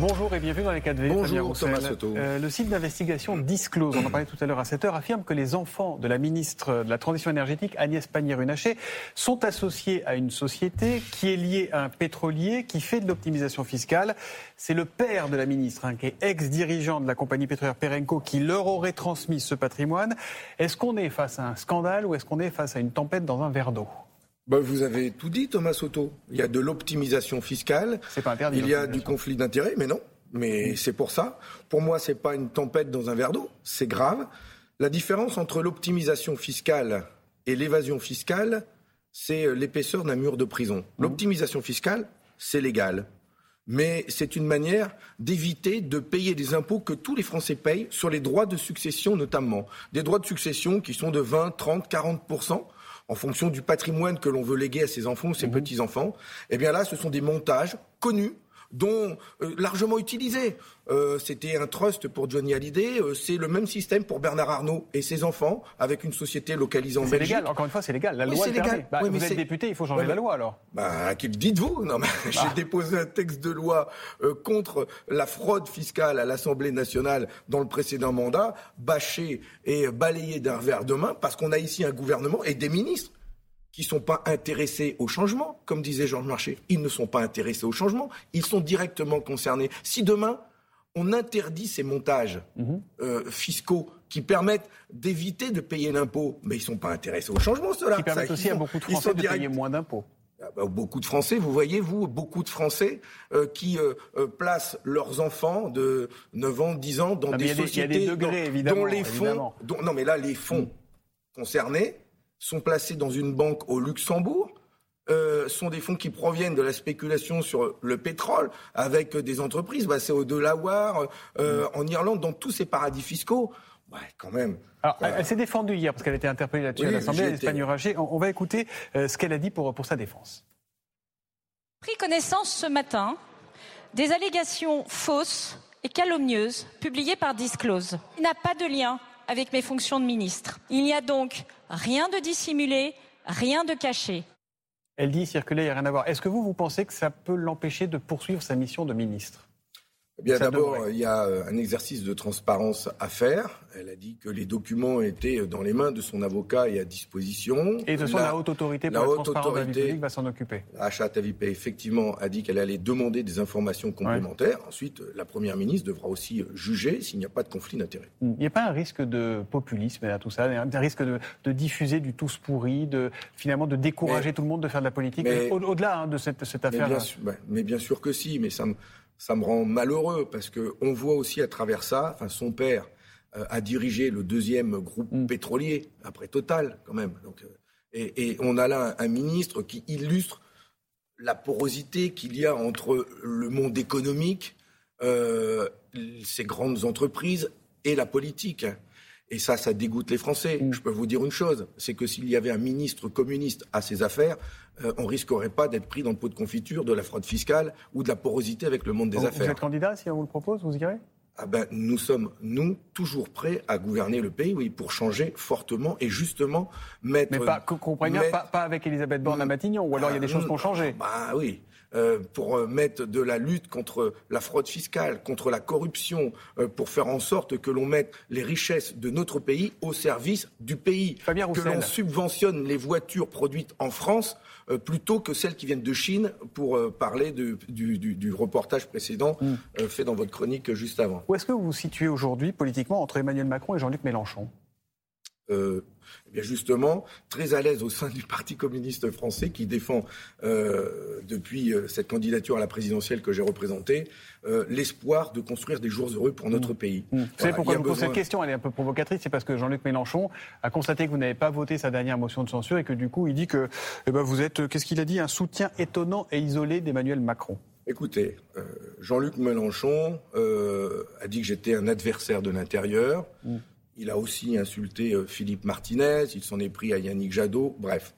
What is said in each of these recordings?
Bonjour et bienvenue dans les 4V. Bonjour Thomas Soto. Euh, le site d'investigation Disclose, on en parlait tout à l'heure à 7 heures, affirme que les enfants de la ministre de la Transition énergétique, Agnès Pannier-Runacher, sont associés à une société qui est liée à un pétrolier qui fait de l'optimisation fiscale. C'est le père de la ministre, hein, qui est ex-dirigeant de la compagnie pétrolière Perenco, qui leur aurait transmis ce patrimoine. Est-ce qu'on est face à un scandale ou est-ce qu'on est face à une tempête dans un verre d'eau? Ben, vous avez tout dit, Thomas Soto. Il y a de l'optimisation fiscale. C'est pas interdit. Il y a du conflit d'intérêts, mais non. Mais c'est pour ça. Pour moi, c'est pas une tempête dans un verre d'eau. C'est grave. La différence entre l'optimisation fiscale et l'évasion fiscale, c'est l'épaisseur d'un mur de prison. Mmh. L'optimisation fiscale, c'est légal. Mais c'est une manière d'éviter de payer des impôts que tous les Français payent sur les droits de succession notamment. Des droits de succession qui sont de 20, 30, 40 en fonction du patrimoine que l'on veut léguer à ses enfants ou ses mhm. petits-enfants, eh bien là, ce sont des montages connus dont euh, largement utilisés. Euh, c'était un trust pour Johnny Hallyday, euh, c'est le même système pour Bernard Arnault et ses enfants, avec une société localisée en Belgique. C'est légal, encore une fois, c'est légal. La loi c'est légal. Bah, vous êtes député, il faut changer la loi alors. Bah, dites-vous Non, j'ai bah. déposé un texte de loi contre la fraude fiscale à l'Assemblée nationale dans le précédent mandat, bâché et balayé d'un verre de main, parce qu'on a ici un gouvernement et des ministres qui ne sont pas intéressés au changement, comme disait Georges Marché. Ils ne sont pas intéressés au changement, ils sont directement concernés. Si demain, on interdit ces montages mhm. euh, fiscaux qui permettent d'éviter de payer l'impôt, mais ils ne sont pas intéressés au changement, cela. Qui permettent aussi à beaucoup de Français de payer moins d'impôts. Ah bah, beaucoup de Français, vous voyez, vous, beaucoup de Français euh, qui euh, placent leurs enfants de 9 ans, 10 ans dans des sociétés dont, les fonds... non, mais là, les fonds concernés sont placés dans une banque au Luxembourg. Euh, sont des fonds qui proviennent de la spéculation sur le pétrole avec des entreprises. Bah, c'est au Delaware, euh, en Irlande, dans tous ces paradis fiscaux. Ouais, quand même. Alors, elle, s'est défendue hier parce qu'elle a été interpellée là-dessus à l'Assemblée, l'Espagne On, on, va écouter euh, ce qu'elle a dit pour, pour sa défense. Pris connaissance ce matin des allégations fausses et calomnieuses publiées par Disclose. Il n'a pas de lien avec mes fonctions de ministre. Il n'y a donc rien de dissimulé, rien de caché. Elle dit circuler, il n'y a rien à voir. Est-ce que vous, vous pensez que ça peut l'empêcher de poursuivre sa mission de ministre? Eh bien, d'abord, il y a euh, un exercice de transparence à faire. Elle a dit que les documents étaient dans les mains de son avocat et à disposition. Et de son la, haute autorité pour la, haute autorité va s'en occuper. Achat Avipé, effectivement, a dit qu'elle allait demander des informations complémentaires. Ensuite, la Première ministre devra aussi juger s'il n'y a pas de conflit d'intérêts. Il n'y a pas un risque de populisme à tout ça, un risque de, diffuser du tous pourri, de, finalement de décourager tout le monde de faire de la politique, au-delà hein, de cette, affaire. Mais bien, mais bien sûr que si, mais ça me ça me rend malheureux parce qu'on voit aussi à travers ça, enfin son père euh, a dirigé le deuxième groupe mm. pétrolier après Total quand même. Donc, euh, et, on a là un, ministre qui illustre la porosité qu'il y a entre le monde économique, euh, ces grandes entreprises et la politique. Et ça, ça dégoûte les Français. Mm. Je peux vous dire une chose, c'est que s'il y avait un ministre communiste à ses affaires, euh, on risquerait pas d'être pris dans le pot de confiture de la fraude fiscale ou de la porosité avec le monde des affaires. Vous êtes candidat, si on vous le propose, vous irez? Ah ben, nous sommes, nous, toujours prêts à gouverner le pays, oui, pour changer fortement et justement mettre... Mais pas, pas, avec Elisabeth Borne à Matignon, ou alors il y a des ah, choses qui ont changé. Bah oui, euh, pour euh, mettre de la lutte contre la fraude fiscale, contre la corruption, euh, pour faire en sorte que l'on mette les richesses de notre pays au service du pays. que l'on subventionne les voitures produites en France plutôt que celles qui viennent de Chine, pour parler du, du, reportage précédent hmm. fait dans votre chronique juste avant. Où est-ce que vous vous situez aujourd'hui politiquement entre Emmanuel Macron et Jean-Luc Mélenchon? Euh, eh bien justement, très à l'aise au sein du Parti communiste français qui défend, euh, depuis euh, cette candidature à la présidentielle que j'ai représentée, l'espoir de construire des jours heureux pour notre mmh. pays. Mmh. Vous savez pourquoi je vous pose cette question? Elle est un peu provocatrice. C'est parce que Jean-Luc Mélenchon a constaté que vous n'avez pas voté sa dernière motion de censure et que du coup, il dit que eh ben, vous êtes, qu'est-ce qu'il a dit, un soutien étonnant et isolé d'Emmanuel Macron. Écoutez, Jean-Luc Mélenchon a dit que j'étais un adversaire de l'intérieur. Mmh. Il a aussi insulté euh, Philippe Martinez, il s'en est pris à Yannick Jadot, bref.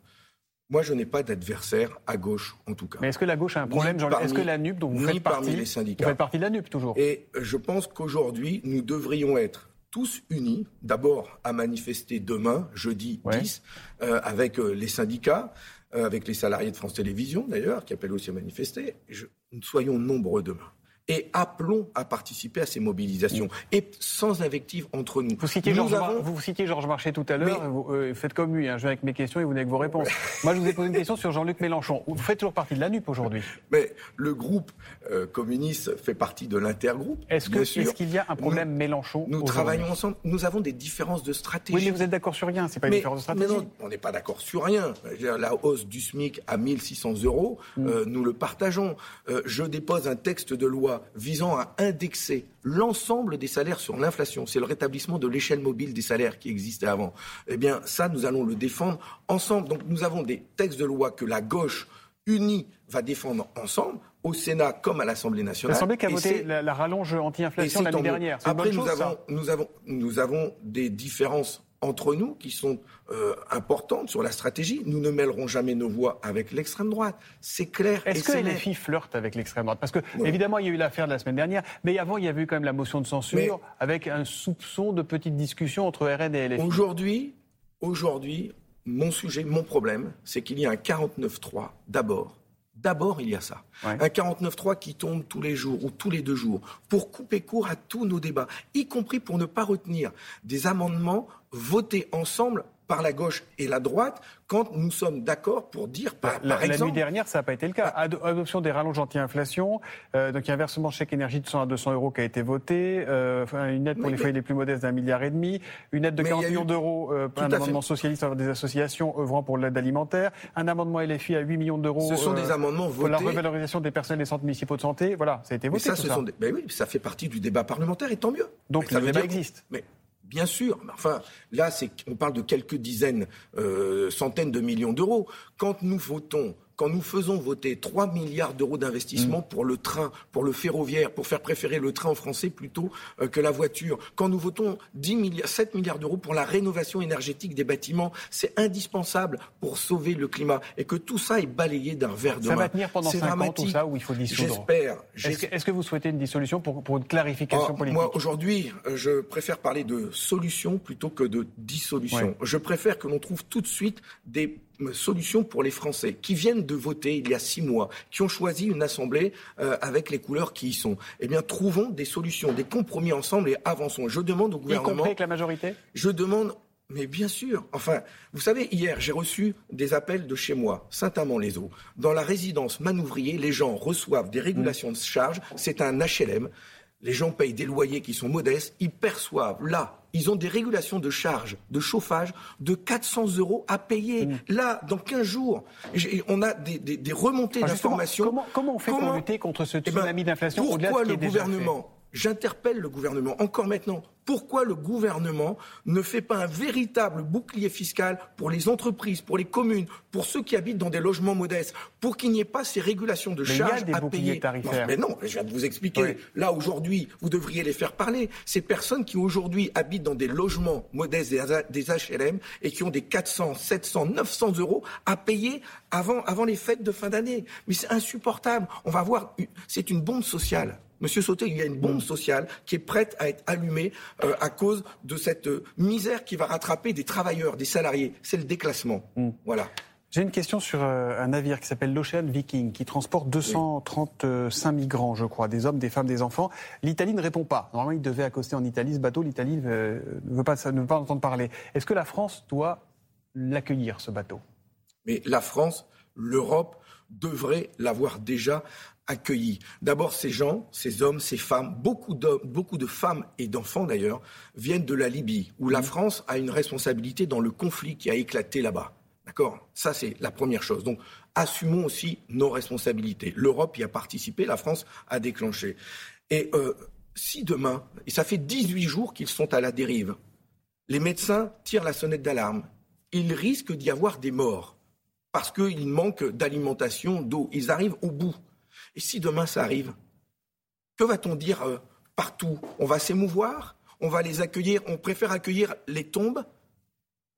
Moi, je n'ai pas d'adversaire à gauche, en tout cas. Mais est-ce que la gauche a un problème Est-ce que la NUP, dont vous faites partie, les syndicats, vous faites partie de la NUP toujours? Et je pense qu'aujourd'hui, nous devrions être tous unis, d'abord à manifester demain, jeudi 10, euh, avec euh, les syndicats, euh, avec les salariés de France Télévisions d'ailleurs, qui appellent aussi à manifester. Je, soyons nombreux demain et appelons à participer à ces mobilisations. Et sans invective entre nous. Vous citiez, Georges, vous citiez Georges Marchais tout à l'heure, vous euh, faites comme lui, hein, je viens avec mes questions et vous venez avec vos réponses. Moi, je vous ai posé une question sur Jean-Luc Mélenchon. Vous faites toujours partie de la NUP aujourd'hui. Mais le groupe euh, communiste fait partie de l'intergroupe. Est-ce qu'il y a un problème Mélenchon Nous travaillons ensemble. Nous avons des différences de stratégie. Oui, mais vous êtes d'accord sur rien, c'est pas une différence de stratégie. Mais non, on n'est pas d'accord sur rien. La hausse du SMIC à 1600 euros, mm. euh, nous le partageons. je dépose un texte de loi visant à indexer l'ensemble des salaires sur l'inflation. C'est le rétablissement de l'échelle mobile des salaires qui existait avant. Eh bien, ça, nous allons le défendre ensemble. Donc, nous avons des textes de loi que la gauche unie va défendre ensemble au Sénat comme à l'Assemblée nationale. L'Assemblée qui a voté la, rallonge anti-inflation l'année dernière. Après, nous, avons, nous, avons, nous avons des différences entre nous qui sont euh, importantes sur la stratégie. Nous ne mêlerons jamais nos voix avec l'extrême droite. C'est clair. Est-ce que LFI flirte avec l'extrême droite? Parce que, évidemment, il y a eu l'affaire de la semaine dernière, mais avant, il y avait eu quand même la motion de censure avec un soupçon de petite discussion entre RN et LFI. Aujourd'hui, aujourd'hui, mon sujet, mon problème, c'est qu'il y a un 49-3 d'abord D'abord, il y a ça. Un 49.3 qui tombe tous les jours ou tous les deux jours pour couper court à tous nos débats, y compris pour ne pas retenir des amendements votés ensemble par la gauche et la droite quand nous sommes d'accord pour dire, par, la, exemple... La nuit dernière, ça n'a pas été le cas. Adoption des rallonges anti-inflation, euh, donc il y a un versement de chèque énergie de 100 à 200 euros qui a été voté, euh, une aide pour les foyers les plus modestes d'un milliard et demi, une aide de 40 millions d'euros, euh, un amendement socialiste des associations œuvrant pour l'aide alimentaire, un amendement LFI à 8 millions d'euros. Ce sont des amendements votés. Pour la revalorisation des personnels des centres municipaux de santé, voilà, ça a été voté. ça, ce Sont ben oui, ça fait partie du débat parlementaire et tant mieux. Donc le débat existe. Mais Bien sûr, mais enfin, là, on parle de quelques dizaines, euh, centaines de millions d'euros. Quand nous votons quand nous faisons voter 3 milliards d'euros d'investissement mm. pour le train, pour le ferroviaire, pour faire préférer le train en français plutôt euh, que la voiture, quand nous votons 10 milliards, 7 milliards d'euros pour la rénovation énergétique des bâtiments, c'est indispensable pour sauver le climat et que tout ça est balayé d'un verre de main. Ça va tenir pendant 5 ans tout ça ou il faut dissoudre J'espère. Est-ce que, vous souhaitez une dissolution pour, pour une clarification ah, politique Moi, aujourd'hui, euh, je préfère parler de solution plutôt que de dissolution. Je préfère que l'on trouve tout de suite des solution pour les Français qui viennent de voter il y a six mois, qui ont choisi une assemblée euh, avec les couleurs qui y sont. Eh bien, trouvons des solutions, des compromis ensemble et avançons. Je demande au gouvernement. Y compris avec la majorité? Je demande. Mais bien sûr. Enfin, vous savez, hier, j'ai reçu des appels de chez moi, Saint-Amand-les-Eaux. Dans la résidence Manouvrier, les gens reçoivent des régulations de charges. C'est un HLM. Les gens payent des loyers qui sont modestes. Ils perçoivent là ils ont des régulations de charges de chauffage de 400 euros à payer. Mmh. Là, dans 15 jours, on a des, des, remontées d'informations. Comment, comment, on fait pour lutter contre ce eh ben, tsunami d'inflation Pourquoi le gouvernement J'interpelle le gouvernement encore maintenant pourquoi le gouvernement ne fait pas un véritable bouclier fiscal pour les entreprises, pour les communes, pour ceux qui habitent dans des logements modestes, pour qu'il n'y ait pas ces régulations de charges à payer tarifaires. mais non, je viens de vous expliquer. Là, aujourd'hui, vous devriez les faire parler. Ces personnes qui aujourd'hui habitent dans des logements modestes, des HLM, et qui ont des 400, 700, 900 euros à payer avant, avant les fêtes de fin d'année. Mais c'est insupportable. On va voir, c'est une bombe sociale. Monsieur Sauté, il y a une bombe sociale qui est prête à être allumée euh, à cause de cette euh, misère qui va rattraper des travailleurs, des salariés. C'est le déclassement. Mm. Voilà. J'ai une question sur euh, un navire qui s'appelle l'Ocean Viking, qui transporte 235 migrants, je crois, des hommes, des femmes, des enfants. L'Italie ne répond pas. Normalement, il devait accoster en Italie ce bateau. L'Italie ne veut pas, ne veut pas entendre parler. Est-ce que la France doit l'accueillir, ce bateau? Mais la France, l'Europe devrait l'avoir déjà accueillis. D'abord, ces gens, ces hommes, ces femmes, beaucoup, beaucoup de femmes et d'enfants d'ailleurs, viennent de la Libye, où la mmh. France a une responsabilité dans le conflit qui a éclaté là-bas. D'accord? Ça, c'est la première chose. Donc, assumons aussi nos responsabilités. L'Europe y a participé, la France a déclenché. Et euh, si demain, et ça fait 18 jours qu'ils sont à la dérive, les médecins tirent la sonnette d'alarme, il risque d'y avoir des morts parce qu'il manque d'alimentation, d'eau. Ils arrivent au bout. Et si demain ça arrive, que va-t-on dire euh, partout? On va s'émouvoir? On va les accueillir? On préfère accueillir les tombes?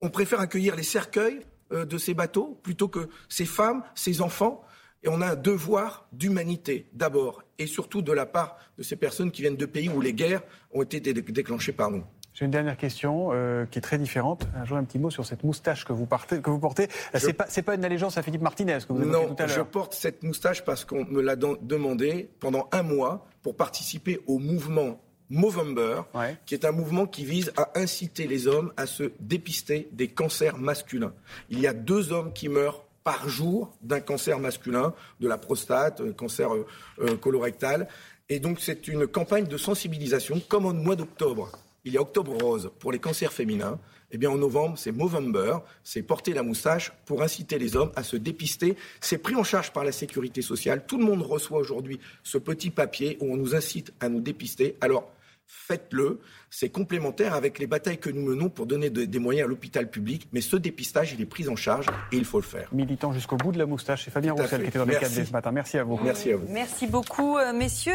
On préfère accueillir les cercueils euh, de ces bateaux plutôt que ces femmes, ces enfants? Et on a un devoir d'humanité, d'abord, et surtout de la part de ces personnes qui viennent de pays où les guerres ont été déclenchées par nous. J'ai une dernière question euh, qui est très différente. Un jour, un petit mot sur cette moustache que vous, partez, que vous portez. Euh, Ce C'est pas, pas, une allégeance à Philippe Martinez que vous avez tout à l'heure. je porte cette moustache parce qu'on me l'a demandé pendant un mois pour participer au mouvement Movember, qui est un mouvement qui vise à inciter les hommes à se dépister des cancers masculins. Il y a deux hommes qui meurent par jour d'un cancer masculin, de la prostate, euh, cancer colorectal. Et donc c'est une campagne de sensibilisation, comme au mois d'octobre il y a Octobre Rose pour les cancers féminins. Eh bien, en novembre, c'est Movember, c'est porter la moustache pour inciter les hommes à se dépister. C'est pris en charge par la sécurité sociale. Tout le monde reçoit aujourd'hui ce petit papier où on nous incite à nous dépister. Alors, faites-le. C'est complémentaire avec les batailles que nous menons pour donner des moyens à l'hôpital public. Mais ce dépistage, il est pris en charge et il faut le faire. Militant jusqu'au bout de la moustache. C'est Fabien Roussel qui était dans les 4 ce matin. Merci à vous. Merci à vous. Merci beaucoup, euh, messieurs.